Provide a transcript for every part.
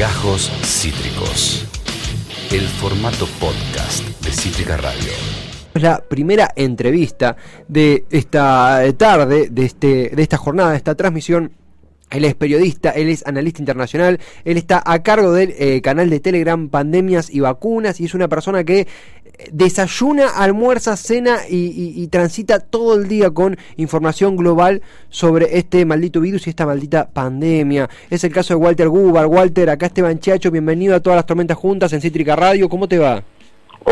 Gajos Cítricos. El formato podcast de Cítrica Radio. La primera entrevista de esta tarde, de, este, de esta jornada, de esta transmisión él es periodista, él es analista internacional, él está a cargo del eh, canal de Telegram Pandemias y Vacunas y es una persona que desayuna, almuerza, cena y, transita todo el día con información global sobre este maldito virus y esta maldita pandemia. Es el caso de Walter Gubar. Walter, acá Esteban Chacho, bienvenido a todas las tormentas juntas en Cítrica Radio. ¿Cómo te va?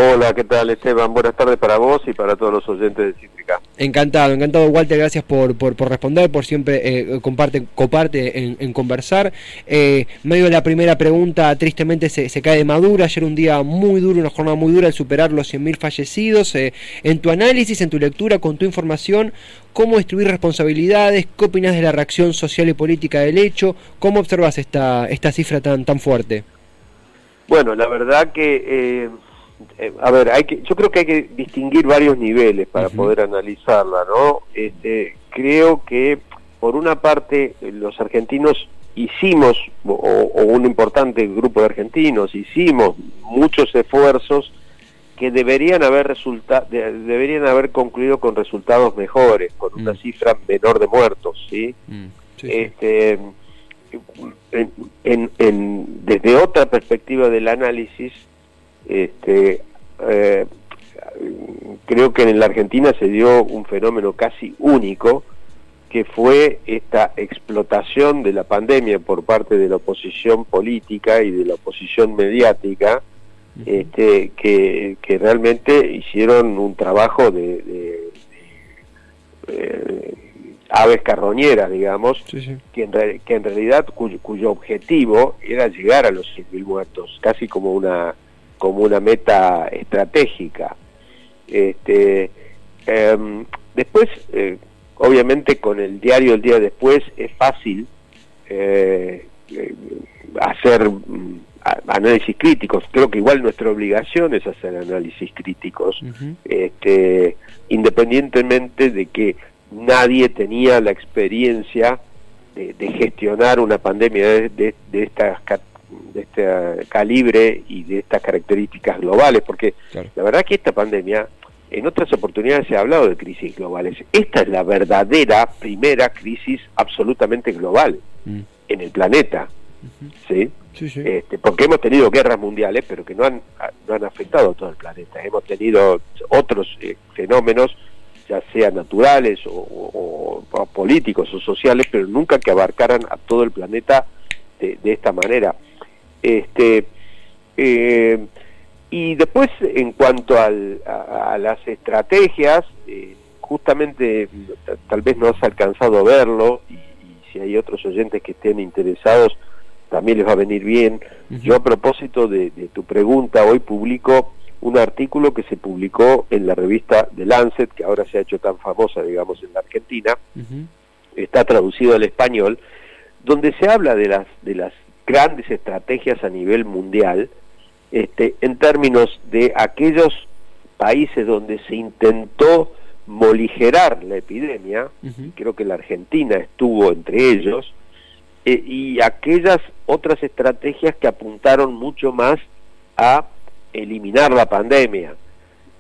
Hola, ¿qué tal Esteban? Buenas tardes para vos y para todos los oyentes de Cítrica. Encantado, encantado Walter, gracias por, por, responder, por siempre eh, comparte, coparte en, conversar. Eh, medio de la primera pregunta, tristemente se, se, cae de madura, ayer un día muy duro, una jornada muy dura, al superar los 100.000 fallecidos. Eh, en tu análisis, en tu lectura, con tu información, ¿cómo distribuir responsabilidades? ¿Qué opinas de la reacción social y política del hecho? ¿Cómo observas esta, esta cifra tan, tan fuerte? Bueno, la verdad que eh, a ver, hay que, yo creo que hay que distinguir varios niveles para poder analizarla, ¿no? Este, creo que por una parte los argentinos hicimos, o, un importante grupo de argentinos, hicimos muchos esfuerzos que deberían haber resulta deberían haber concluido con resultados mejores, con una mm. cifra menor de muertos, ¿sí? Mm, este, en, desde otra perspectiva del análisis, este, eh, creo que en la Argentina se dio un fenómeno casi único, que fue esta explotación de la pandemia por parte de la oposición política y de la oposición mediática, este, que, realmente hicieron un trabajo de, eh, aves carroñeras, digamos, Que, en que en realidad cuyo, cuyo objetivo era llegar a los 100.000 muertos, casi como una como una meta estratégica. Este, em, después, eh, obviamente con el diario el día después es fácil eh, eh, hacer mm, análisis críticos. Creo que igual nuestra obligación es hacer análisis críticos, este, independientemente de que nadie tenía la experiencia de, gestionar una pandemia de, de, de estas de este calibre y de estas características globales, porque la verdad que esta pandemia, en otras oportunidades se ha hablado de crisis globales, esta es la verdadera primera crisis absolutamente global mm. en el planeta, ¿sí? Este, porque hemos tenido guerras mundiales, pero que no han, no han afectado a todo el planeta, hemos tenido otros eh, fenómenos, ya sean naturales o, políticos o sociales, pero nunca que abarcaran a todo el planeta de, de esta manera. Este, eh, y después, en cuanto al, a, las estrategias, eh, justamente tal vez no has alcanzado a verlo, y, si hay otros oyentes que estén interesados, también les va a venir bien. Yo a propósito de, tu pregunta, hoy publico un artículo que se publicó en la revista The Lancet, que ahora se ha hecho tan famosa, digamos, en la Argentina, está traducido al español, donde se habla de las, de las grandes estrategias a nivel mundial este, en términos de aquellos países donde se intentó moligerar la epidemia, creo que la Argentina estuvo entre ellos, eh, y aquellas otras estrategias que apuntaron mucho más a eliminar la pandemia.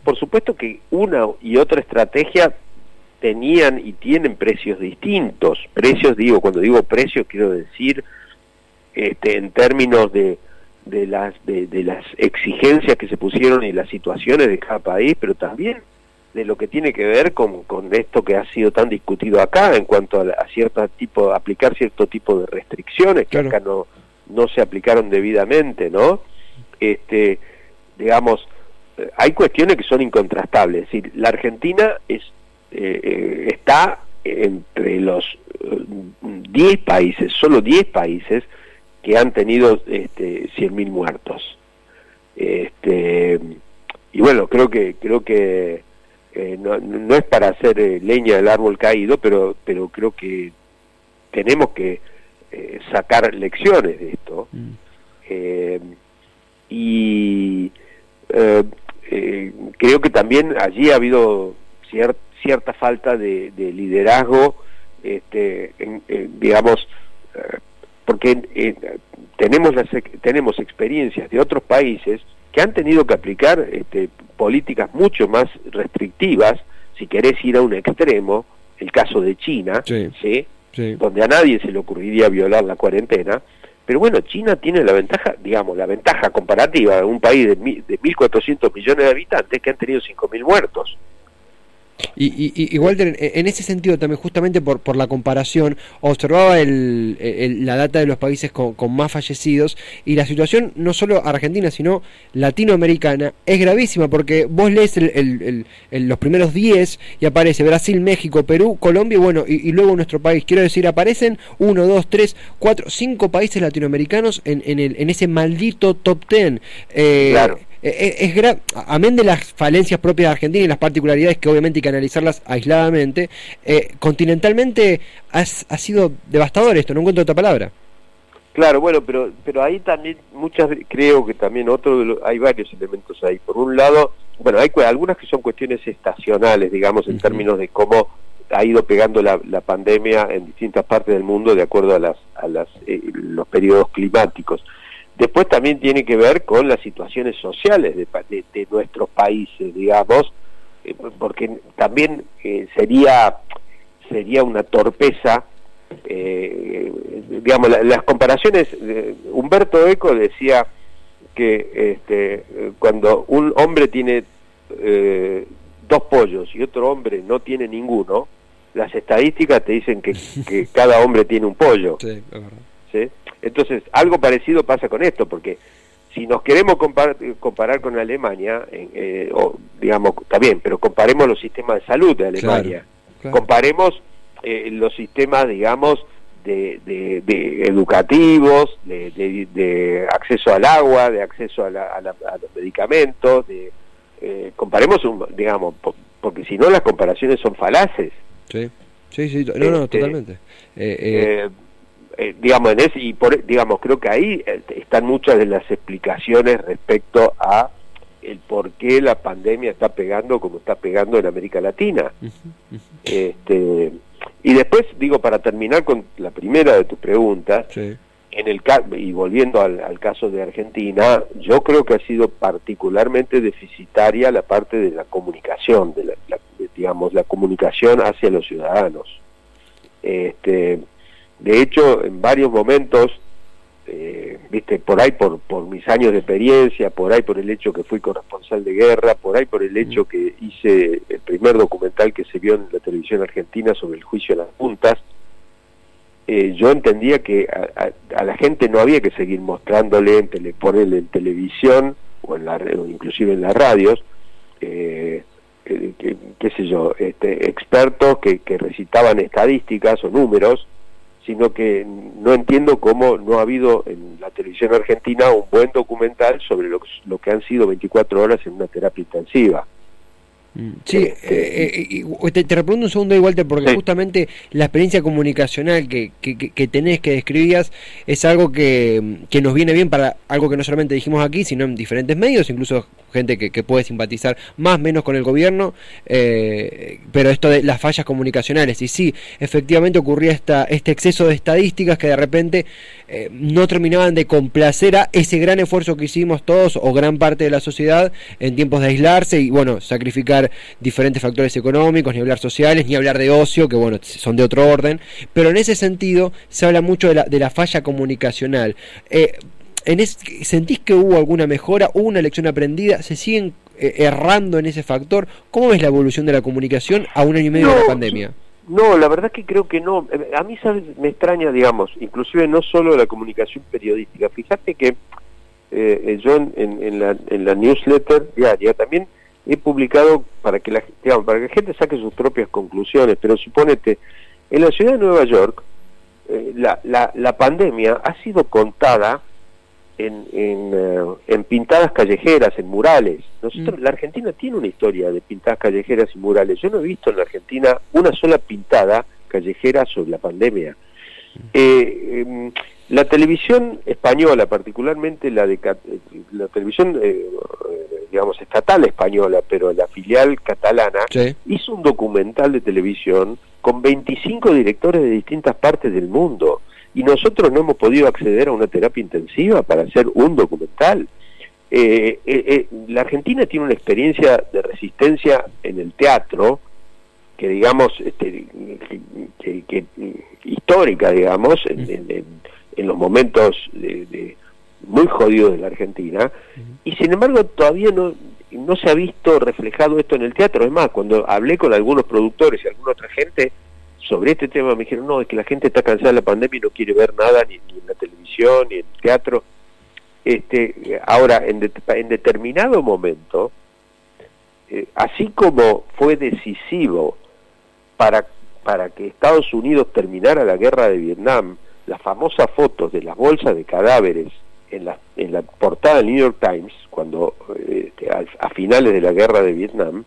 Por supuesto que una y otra estrategia tenían y tienen precios distintos. Precios, digo, cuando digo precios quiero decir este, en términos de, de las, de, las exigencias que se pusieron y las situaciones de cada país, pero también de lo que tiene que ver con, con esto que ha sido tan discutido acá en cuanto a, cierto tipo, aplicar cierto tipo de restricciones que acá no, no se aplicaron debidamente, ¿no? Este, digamos, hay cuestiones que son incontrastables. Es decir, la Argentina es, eh, eh, está entre los 10 eh, países, solo 10 países, que han tenido este, 100.000 muertos. Este, y bueno, creo que creo que eh, no, no, es para hacer eh, leña del árbol caído, pero pero creo que tenemos que eh, sacar lecciones de esto. Mm. y creo que también allí ha habido cierta falta de, liderazgo, este, digamos, porque eh, tenemos, las, tenemos experiencias de otros países que han tenido que aplicar este, políticas mucho más restrictivas, si querés ir a un extremo, el caso de China, sí. donde a nadie se le ocurriría violar la cuarentena, pero bueno, China tiene la ventaja, digamos, la ventaja comparativa de un país de, de 1.400 millones de habitantes que han tenido 5.000 muertos. Y, y, Walter, en ese sentido también, justamente por, por la comparación, observaba el, la data de los países con, más fallecidos y la situación no solo argentina, sino latinoamericana es gravísima porque vos lees el, los primeros 10 y aparece Brasil, México, Perú, Colombia bueno, y, luego nuestro país. Quiero decir, aparecen 1, 2, 3, 4, 5 países latinoamericanos en, en, el, en ese maldito top 10. Eh, claro eh, eh, es, amén de las falencias propias de Argentina y las particularidades que obviamente hay que analizarlas aisladamente, eh, continentalmente ha sido devastador esto, no encuentro otra palabra. Claro, bueno, pero pero ahí también muchas creo que también otro de hay varios elementos ahí. Por un lado, bueno, hay algunas que son cuestiones estacionales, digamos, en términos de cómo ha ido pegando la, pandemia en distintas partes del mundo de acuerdo a las a las los periodos climáticos. Después también tiene que ver con las situaciones sociales de, nuestros países, digamos, eh, porque también eh, sería, sería una torpeza, eh, digamos, las comparaciones, Humberto Eco decía que este, cuando un hombre tiene dos pollos y otro hombre no tiene ninguno, las estadísticas te dicen que, que cada hombre tiene un pollo. Sí, verdad. ¿Sí? Entonces, algo parecido pasa con esto, porque si nos queremos comparar, con Alemania, eh, o, digamos, está bien, pero comparemos los sistemas de salud de Alemania, comparemos eh, los sistemas, digamos, de, educativos, de, acceso al agua, de acceso a, los medicamentos, de, eh, comparemos, un, digamos, porque si no las comparaciones son falaces. Sí, sí, sí, no, no, este, totalmente. Eh, digamos, en ese, y por, digamos, creo que ahí eh, están muchas de las explicaciones respecto a el por qué la pandemia está pegando como está pegando en América Latina. Este, y después, digo, para terminar con la primera de tus preguntas, en el y volviendo al, caso de Argentina, yo creo que ha sido particularmente deficitaria la parte de la comunicación, de la, digamos, la comunicación hacia los ciudadanos. Este, de hecho, en varios momentos, eh, viste, por ahí por, por mis años de experiencia, por ahí por el hecho que fui corresponsal de guerra, por ahí por el hecho que hice el primer documental que se vio en la televisión argentina sobre el juicio de las juntas, eh, yo entendía que a, la gente no había que seguir mostrándole, en tele, ponerle en televisión o en la inclusive en las radios, eh, qué sé yo, este, expertos que, que recitaban estadísticas o números sino que no entiendo cómo no ha habido en la televisión argentina un buen documental sobre lo, lo que han sido 24 horas en una terapia intensiva. Sí, eh, eh, eh, te, te repregunto un segundo igual, porque justamente la experiencia comunicacional que, que, tenés, que describías, es algo que, que, nos viene bien para algo que no solamente dijimos aquí, sino en diferentes medios, incluso gente que, puede simpatizar más menos con el gobierno, pero esto de las fallas comunicacionales, y sí, efectivamente ocurría esta, este exceso de estadísticas que de repente no terminaban de complacer a ese gran esfuerzo que hicimos todos o gran parte de la sociedad en tiempos de aislarse y bueno, sacrificar diferentes factores económicos, ni hablar sociales, ni hablar de ocio, que bueno, son de otro orden, pero en ese sentido se habla mucho de la, de la falla comunicacional. Eh, en ¿Sentís que hubo alguna mejora, hubo una lección aprendida? ¿Se siguen eh, errando en ese factor? ¿Cómo es la evolución de la comunicación a un año y medio de la pandemia? No, la verdad es que creo que no. Eh, a mí ¿sabes? me extraña, digamos, inclusive no solo la comunicación periodística. Fíjate que yo en, en, la, en la newsletter diaria también he publicado para que la, para que la gente saque sus propias conclusiones, pero suponete, en la ciudad de Nueva York, eh, la, la, la, pandemia ha sido contada en, en, eh, en, pintadas callejeras, en murales. Nosotros, mm. La Argentina tiene una historia de pintadas callejeras y murales. Yo no he visto en la Argentina una sola pintada callejera sobre la pandemia. Mm. Eh, em, la televisión española, particularmente la de la televisión, eh, digamos, estatal española, pero la filial catalana, hizo un documental de televisión con 25 directores de distintas partes del mundo. y nosotros no hemos podido acceder a una terapia intensiva para hacer un documental. Eh, eh, eh, la Argentina tiene una experiencia de resistencia en el teatro, que digamos, este, que, histórica, digamos, en, los momentos de, muy jodidos de la Argentina, y sin embargo todavía no, no se ha visto reflejado esto en el teatro. Es más, cuando hablé con algunos productores y alguna otra gente sobre este tema, me dijeron, no, es que la gente está cansada de la pandemia y no quiere ver nada ni, en la televisión, ni en el teatro. Este, ahora, en, determinado momento, eh, así como fue decisivo para, para que Estados Unidos terminara la guerra de Vietnam, las famosas fotos de las bolsas de cadáveres en la, en la portada del New York Times, cuando este, a, finales de la guerra de Vietnam,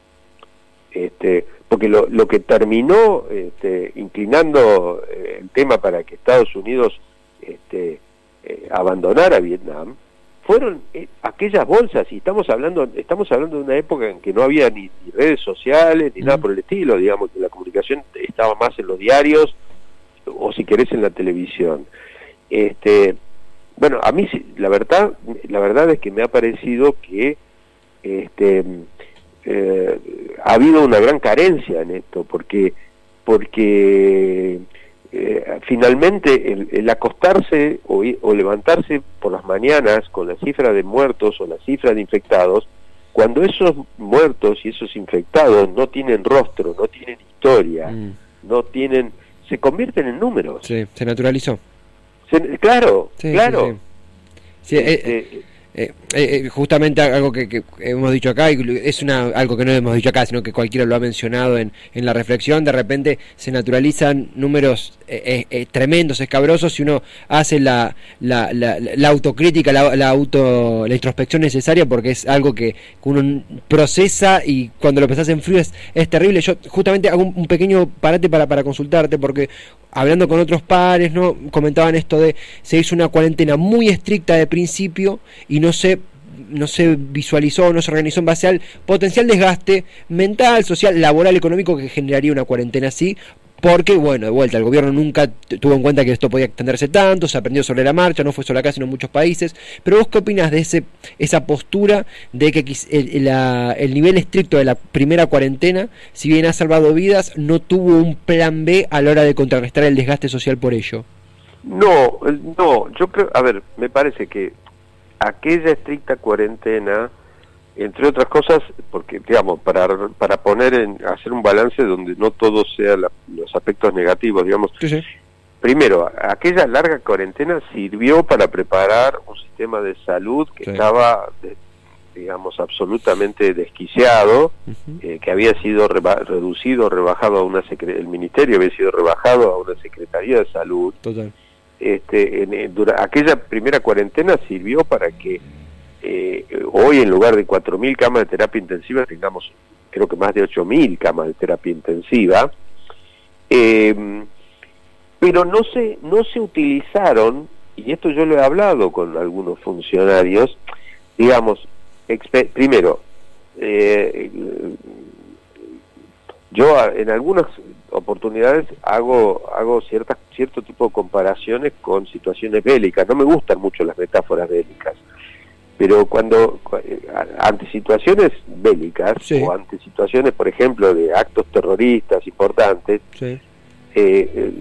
este, porque lo, lo que terminó este, inclinando eh, el tema para que Estados Unidos este, eh, abandonara Vietnam fueron eh, aquellas bolsas y estamos hablando estamos hablando de una época en que no había ni, redes sociales ni nada por el estilo digamos que la comunicación estaba más en los diarios o si querés en la televisión este bueno, a mí la verdad, la verdad es que me ha parecido que este, eh, ha habido una gran carencia en esto, porque, porque eh, finalmente el, acostarse o, levantarse por las mañanas con la cifra de muertos o la cifra de infectados, cuando esos muertos y esos infectados no tienen rostro, no tienen historia, mm. no tienen, se convierten en números. Sí, se naturalizó claro, claro. Sí, eh, este, eh, eh, justamente algo que, hemos dicho acá, es una, algo que no hemos dicho acá, sino que cualquiera lo ha mencionado en, en la reflexión, de repente se naturalizan números tremendos, escabrosos, si uno hace la, la, la, autocrítica, la, auto, la introspección necesaria, porque es algo que uno procesa y cuando lo pensás en frío es, es terrible. Yo justamente hago un, pequeño parate para, para consultarte, porque hablando con otros pares, ¿no? comentaban esto de se hizo una cuarentena muy estricta de principio y no se no se visualizó, no se organizó en base al potencial desgaste mental, social, laboral, económico que generaría una cuarentena así, porque, bueno, de vuelta, el gobierno nunca tuvo en cuenta que esto podía extenderse tanto, se aprendió sobre la marcha, no fue solo acá, sino en muchos países. Pero vos qué opinas de ese, esa postura de que el, el, nivel estricto de la primera cuarentena, si bien ha salvado vidas, no tuvo un plan B a la hora de contrarrestar el desgaste social por ello? No, no, yo creo, a ver, me parece que aquella estricta cuarentena entre otras cosas, porque digamos, para, para poner en, hacer un balance donde no todo sea los aspectos negativos, digamos, primero, aquella larga cuarentena sirvió para preparar un sistema de salud que estaba, digamos, absolutamente desquiciado, eh, que había sido reducido, rebajado a una el ministerio había sido rebajado a una secretaría de salud. Este, aquella primera cuarentena sirvió para que eh, hoy en lugar de 4.000 camas de terapia intensiva tengamos creo que más de 8.000 camas de terapia intensiva, eh, pero no se, no se utilizaron, y esto yo lo he hablado con algunos funcionarios, digamos, primero, eh, yo en algunas oportunidades hago hago ciertas cierto tipo de comparaciones con situaciones bélicas. No me gustan mucho las metáforas bélicas pero cuando eh, ante situaciones bélicas o ante situaciones, por ejemplo, de actos terroristas importantes, eh, eh,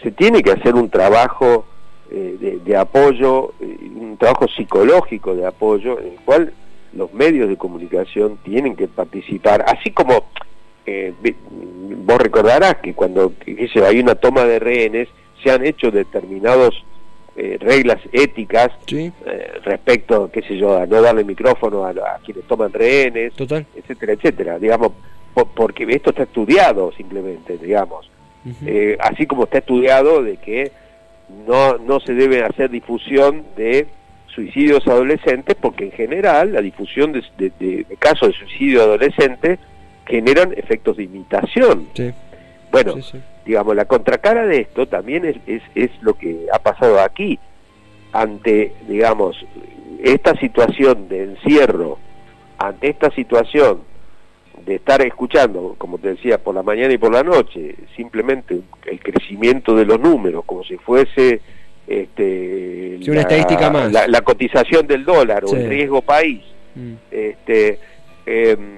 se tiene que hacer un trabajo de, apoyo, un trabajo psicológico de apoyo, en el cual los medios de comunicación tienen que participar, así como vos recordarás que cuando hay una toma de rehenes, se han hecho determinados eh, reglas éticas eh, respecto, qué sé yo, a no darle micrófono a, quienes toman rehenes, etcétera, etcétera, digamos, porque esto está estudiado simplemente, digamos, eh, así como está estudiado de que no, no se debe hacer difusión de suicidios adolescentes, porque en general la difusión de, de casos de suicidio adolescente generan efectos de imitación. Bueno, digamos, la contracara de esto también es, es, es lo que ha pasado aquí. Ante, digamos, esta situación de encierro, ante esta situación de estar escuchando, como te decía, por la mañana y por la noche, simplemente el crecimiento de los números, como si fuese este, una estadística más. La, cotización del dólar o el riesgo país. Mm. Este, em,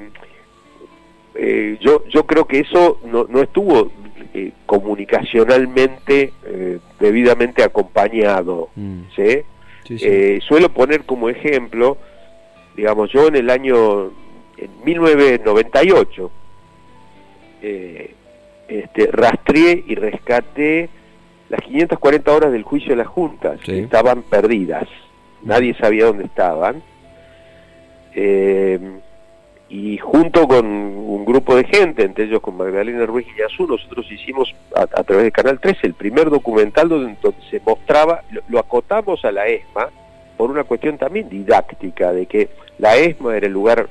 eh, yo, yo creo que eso no, no estuvo eh, comunicacionalmente eh, debidamente acompañado. Mm. suelo poner como ejemplo, digamos, yo en el año en 1998 este, rastreé y rescaté las 540 horas del juicio de las juntas, estaban perdidas, nadie sabía dónde estaban. Eh, y junto con un grupo de gente, entre ellos con Magdalena Ruiz Azul, nosotros hicimos a, través de Canal 13 el primer documental donde, se mostraba, lo, acotamos a la ESMA por una cuestión también didáctica, de que la ESMA era el lugar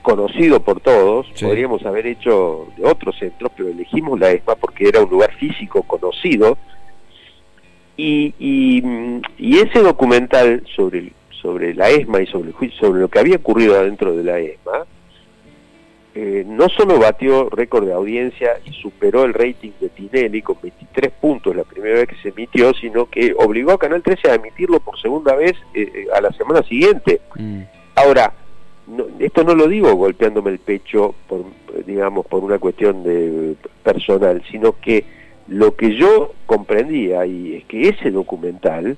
conocido por todos, podríamos haber hecho de otros centros, pero elegimos la ESMA porque era un lugar físico conocido, y, y, ese documental sobre, sobre la ESMA y sobre, sobre lo que había ocurrido adentro de la ESMA, eh, no solo batió récord de audiencia y superó el rating de Tinelli con 23 puntos la primera vez que se emitió, sino que obligó a Canal 13 a emitirlo por segunda vez eh, eh, a la semana siguiente. Mm. Ahora, esto no lo digo golpeándome el pecho por digamos por una cuestión de personal sino que lo que yo comprendía y es que ese documental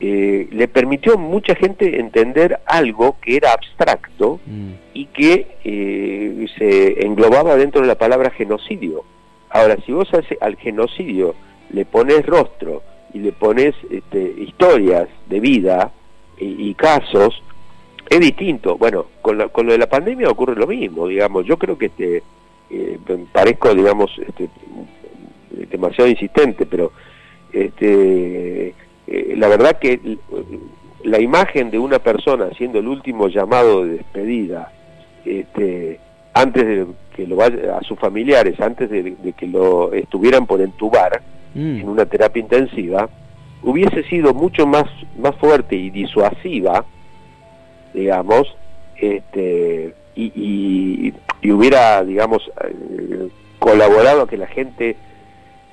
eh, le permitió a mucha gente entender algo que era abstracto mm. y que eh, se englobaba dentro de la palabra genocidio. Ahora, si vos al genocidio le pones rostro y le pones este, historias de vida y casos, es distinto. Bueno, con, con lo de la pandemia ocurre lo mismo, digamos. Yo creo que este, eh, parezco, digamos, este, demasiado insistente, pero este, eh, la verdad que la imagen de una persona haciendo el último llamado de despedida, este, antes de que lo vaya a sus familiares, antes de, que lo estuvieran por entubar mm. en una terapia intensiva, hubiese sido mucho más, más fuerte y disuasiva digamos, este, y, y, hubiera, digamos, eh, colaborado a que la gente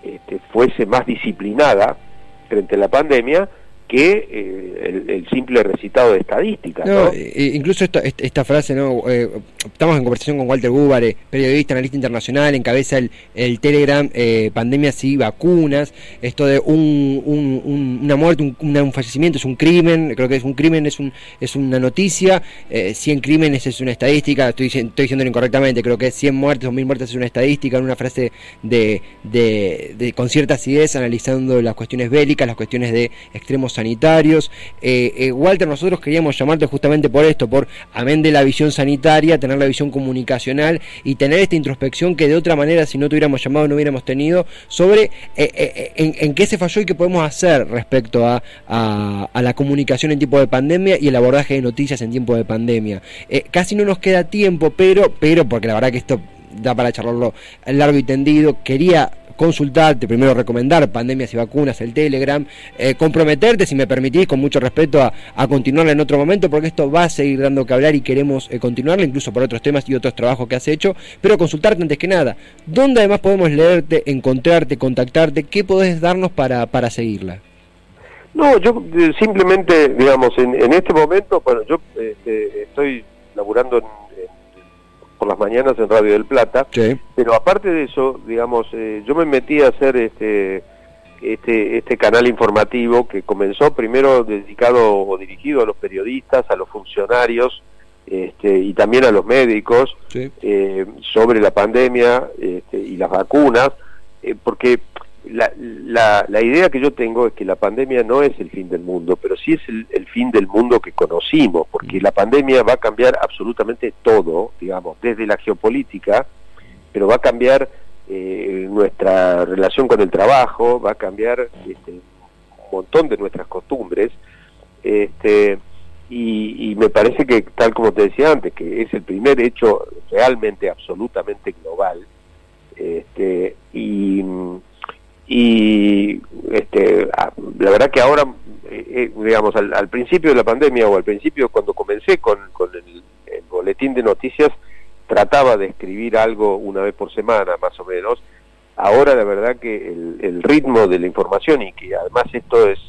este, fuese más disciplinada frente a la pandemia, que eh, el, simple recitado de estadísticas. No, incluso esta, esta, frase, ¿no? Eh, estamos en conversación con Walter Gubare, periodista, analista internacional, encabeza el, el Telegram eh, Pandemias y Vacunas. Esto de un, un, una muerte, un, un, fallecimiento es un crimen, creo que es un crimen, es, un, es una noticia. 100 crímenes es una estadística, estoy, estoy diciendo incorrectamente, creo que 100 muertes o 1000 muertes es una estadística, en una frase de, de, de, con cierta acidez, analizando las cuestiones bélicas, las cuestiones de extremos sanitarios. Eh, eh, Walter, nosotros queríamos llamarte justamente por esto, por amén de la visión sanitaria, tener la visión comunicacional y tener esta introspección que de otra manera, si no tuviéramos llamado, no hubiéramos tenido, sobre eh, en, qué se falló y qué podemos hacer respecto a, a, la comunicación en tiempo de pandemia y el abordaje de noticias en tiempo de pandemia. casi no nos queda tiempo, pero, pero, porque la verdad que esto da para charlarlo largo y tendido, quería consultarte, primero recomendar pandemias y vacunas, el Telegram, eh, comprometerte, si me permitís, con mucho respeto, a, continuarla en otro momento, porque esto va a seguir dando que hablar y queremos eh, continuarla, incluso por otros temas y otros trabajos que has hecho, pero consultarte antes que nada, ¿dónde además podemos leerte, encontrarte, contactarte? ¿Qué podés darnos para, para seguirla? No, yo eh, simplemente, digamos, en, en este momento, bueno, yo este, estoy laburando en por las mañanas en Radio del Plata. Pero aparte de eso, digamos, eh, yo me metí a hacer este, este, este canal informativo que comenzó primero dedicado o dirigido a los periodistas, a los funcionarios este, y también a los médicos eh, sobre la pandemia este, y las vacunas, eh, porque la, la, idea que yo tengo es que la pandemia no es el fin del mundo, pero sí es el, fin del mundo que conocimos, porque la pandemia va a cambiar absolutamente todo, digamos, desde la geopolítica, pero va a cambiar eh, nuestra relación con el trabajo, va a cambiar este, un montón de nuestras costumbres, este, y, y me parece que, tal como te decía antes, que es el primer hecho realmente, absolutamente global, este, y y este, la verdad que ahora, eh, eh, digamos, al, principio de la pandemia o al principio cuando comencé con, con el, boletín de noticias, trataba de escribir algo una vez por semana, más o menos, ahora la verdad que el, ritmo de la información y que además esto es,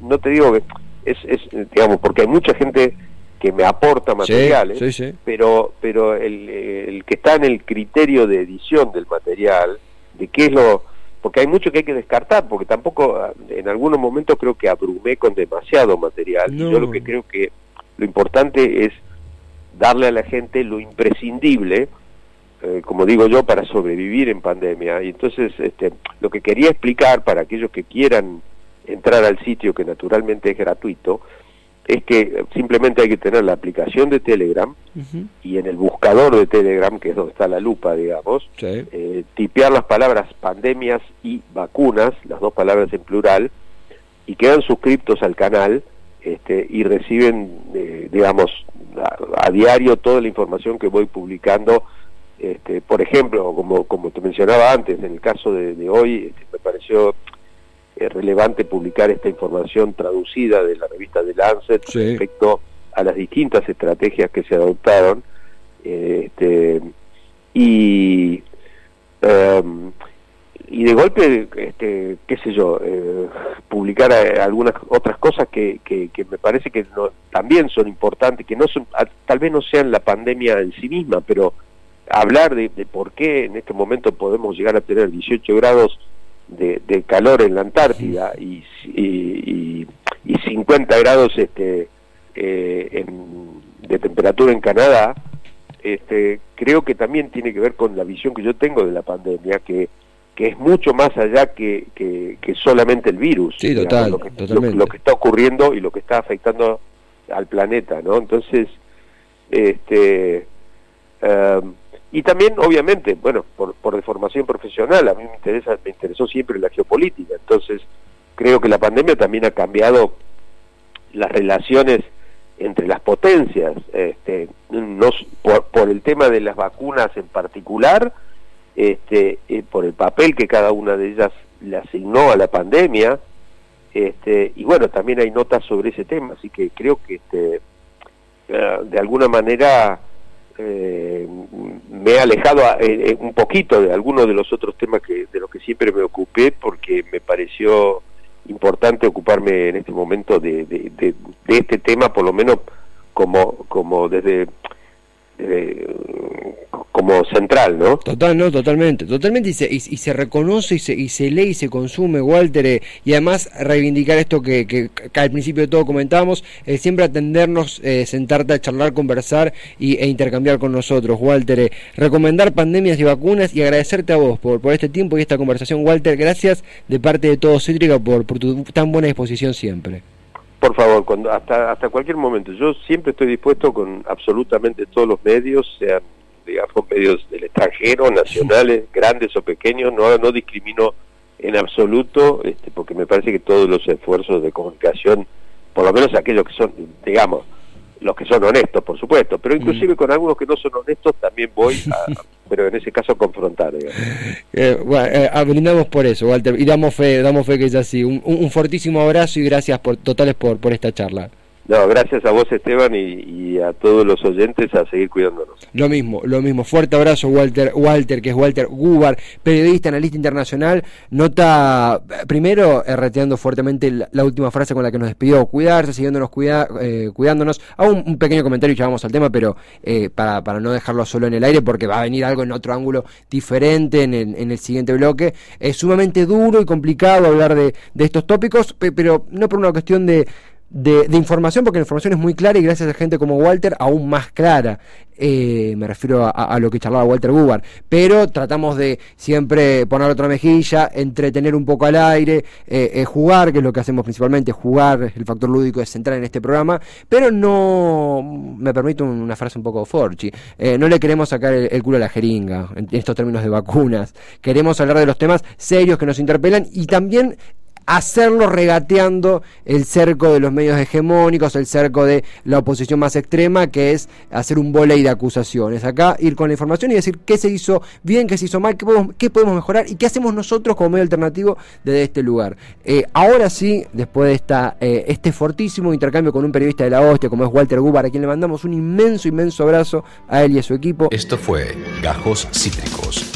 no te digo que es, es digamos, porque hay mucha gente que me aporta materiales, pero pero el, el, que está en el criterio de edición del material, de qué es lo... Porque hay mucho que hay que descartar, porque tampoco en algunos momentos creo que abrumé con demasiado material. Yo lo que creo que lo importante es darle a la gente lo imprescindible, eh, como digo yo, para sobrevivir en pandemia. Y entonces este, lo que quería explicar para aquellos que quieran entrar al sitio, que naturalmente es gratuito, es que simplemente hay que tener la aplicación de Telegram y en el buscador de Telegram, que es donde está la lupa, digamos, eh, tipear las palabras pandemias y vacunas, las dos palabras en plural, y quedan suscriptos al canal este, y reciben, eh, digamos, a, diario toda la información que voy publicando. Este, por ejemplo, como, como te mencionaba antes, en el caso de, hoy, este, me pareció es relevante publicar esta información traducida de la revista de Lancet respecto a las distintas estrategias que se adoptaron este, y em, y de golpe este, qué sé yo eh, publicar eh, algunas otras cosas que, que, me parece que también son importantes que no son tal vez no sean la pandemia en sí misma pero hablar de, de por qué en este momento podemos llegar a tener 18 grados de, calor en la Antártida y, y, y 50 grados este, eh, de temperatura en Canadá, este, creo que también tiene que ver con la visión que yo tengo de la pandemia, que, que es mucho más allá que, que, solamente el virus. Sí, total, lo, que, lo, que está ocurriendo y lo que está afectando al planeta, ¿no? Entonces, este... Um, y también, obviamente, bueno, por, por formación profesional, a mí me, interesa, me interesó siempre la geopolítica, entonces creo que la pandemia también ha cambiado las relaciones entre las potencias, este, no, por, el tema de las vacunas en particular, este, eh, por el papel que cada una de ellas le asignó a la pandemia, este, y bueno, también hay notas sobre ese tema, así que creo que este, eh, de alguna manera eh, me he alejado eh, eh, un poquito de algunos de los otros temas que de los que siempre me ocupé porque me pareció importante ocuparme en este momento de, de, de este tema por lo menos como como desde como central, ¿no? Total, no, totalmente, totalmente, y se, y, se reconoce y se, y se lee y se consume, Walter, eh, y además reivindicar esto que, que, al principio de todo comentábamos, eh, siempre atendernos, sentarte a charlar, conversar y, e intercambiar con nosotros, Walter, recomendar pandemias y vacunas y agradecerte a vos por, por este tiempo y esta conversación, Walter, gracias de parte de todo Cítrica por, por tu tan buena disposición siempre. Por favor, cuando, hasta, hasta cualquier momento. Yo siempre estoy dispuesto con absolutamente todos los medios, sean, digamos, medios del extranjero, nacionales, grandes o pequeños, no, no discrimino en absoluto, este, porque me parece que todos los esfuerzos de comunicación, por lo menos aquellos que son, digamos, los que son honestos, por supuesto, pero inclusive con algunos que no son honestos también voy a, pero en ese caso confrontar. Eh, bueno, eh, brindamos por eso, Walter, y damos fe, damos fe que es así. Un, un, fortísimo abrazo y gracias por totales por, por esta charla. No, gracias a vos Esteban y, a todos los oyentes a seguir cuidándonos. Lo mismo, lo mismo. Fuerte abrazo Walter, Walter que es Walter Gubar, periodista, analista internacional. Nota, primero, reteando fuertemente la, última frase con la que nos despidió, cuidarse, siguiéndonos, cuida, eh, cuidándonos. Hago un, pequeño comentario y ya vamos al tema, pero eh, para, para no dejarlo solo en el aire, porque va a venir algo en otro ángulo diferente en el, en el siguiente bloque. Es sumamente duro y complicado hablar de, de estos tópicos, pero no por una cuestión de de, información, porque la información es muy clara y gracias a gente como Walter aún más clara. Eh, me refiero a, lo que charlaba Walter Gubar, pero tratamos de siempre poner otra mejilla, entretener un poco al aire, eh, eh, jugar, que es lo que hacemos principalmente, jugar, el factor lúdico es central en este programa, pero no, me permito una frase un poco forchi, no le queremos sacar el, culo a la jeringa en estos términos de vacunas, queremos hablar de los temas serios que nos interpelan y también hacerlo regateando el cerco de los medios hegemónicos, el cerco de la oposición más extrema, que es hacer un volei de acusaciones. Acá ir con la información y decir qué se hizo bien, qué se hizo mal, qué podemos, podemos mejorar y qué hacemos nosotros como medio alternativo desde este lugar. Eh, ahora sí, después de esta, eh, este fortísimo intercambio con un periodista de la hostia como es Walter Gubar, a quien le mandamos un inmenso, inmenso abrazo a él y a su equipo. Esto fue Gajos Cítricos